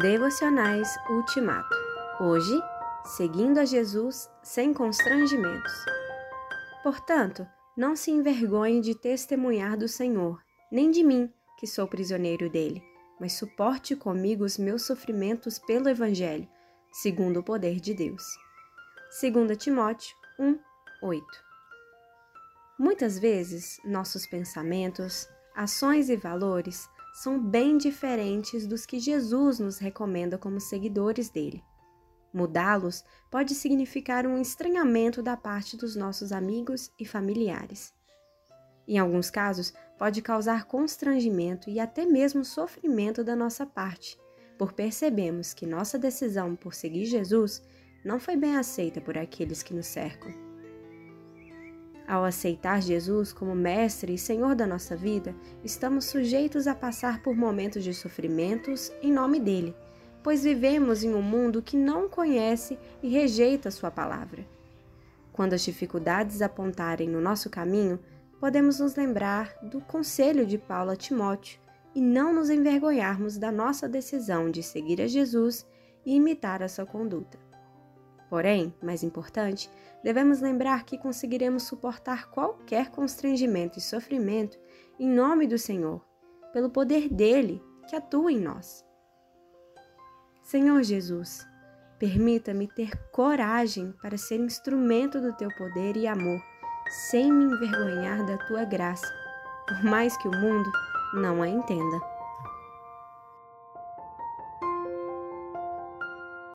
Devocionais Ultimato. Hoje, seguindo a Jesus sem constrangimentos. Portanto, não se envergonhe de testemunhar do Senhor, nem de mim, que sou prisioneiro dele, mas suporte comigo os meus sofrimentos pelo Evangelho, segundo o poder de Deus. 2 Timóteo 1, 8. Muitas vezes, nossos pensamentos, ações e valores são bem diferentes dos que Jesus nos recomenda como seguidores dele. Mudá-los pode significar um estranhamento da parte dos nossos amigos e familiares. Em alguns casos, pode causar constrangimento e até mesmo sofrimento da nossa parte, por percebemos que nossa decisão por seguir Jesus não foi bem aceita por aqueles que nos cercam. Ao aceitar Jesus como Mestre e Senhor da nossa vida, estamos sujeitos a passar por momentos de sofrimentos em nome dele, pois vivemos em um mundo que não conhece e rejeita Sua palavra. Quando as dificuldades apontarem no nosso caminho, podemos nos lembrar do conselho de Paulo a Timóteo e não nos envergonharmos da nossa decisão de seguir a Jesus e imitar a sua conduta. Porém, mais importante, devemos lembrar que conseguiremos suportar qualquer constrangimento e sofrimento em nome do Senhor, pelo poder dele que atua em nós. Senhor Jesus, permita-me ter coragem para ser instrumento do teu poder e amor, sem me envergonhar da tua graça, por mais que o mundo não a entenda.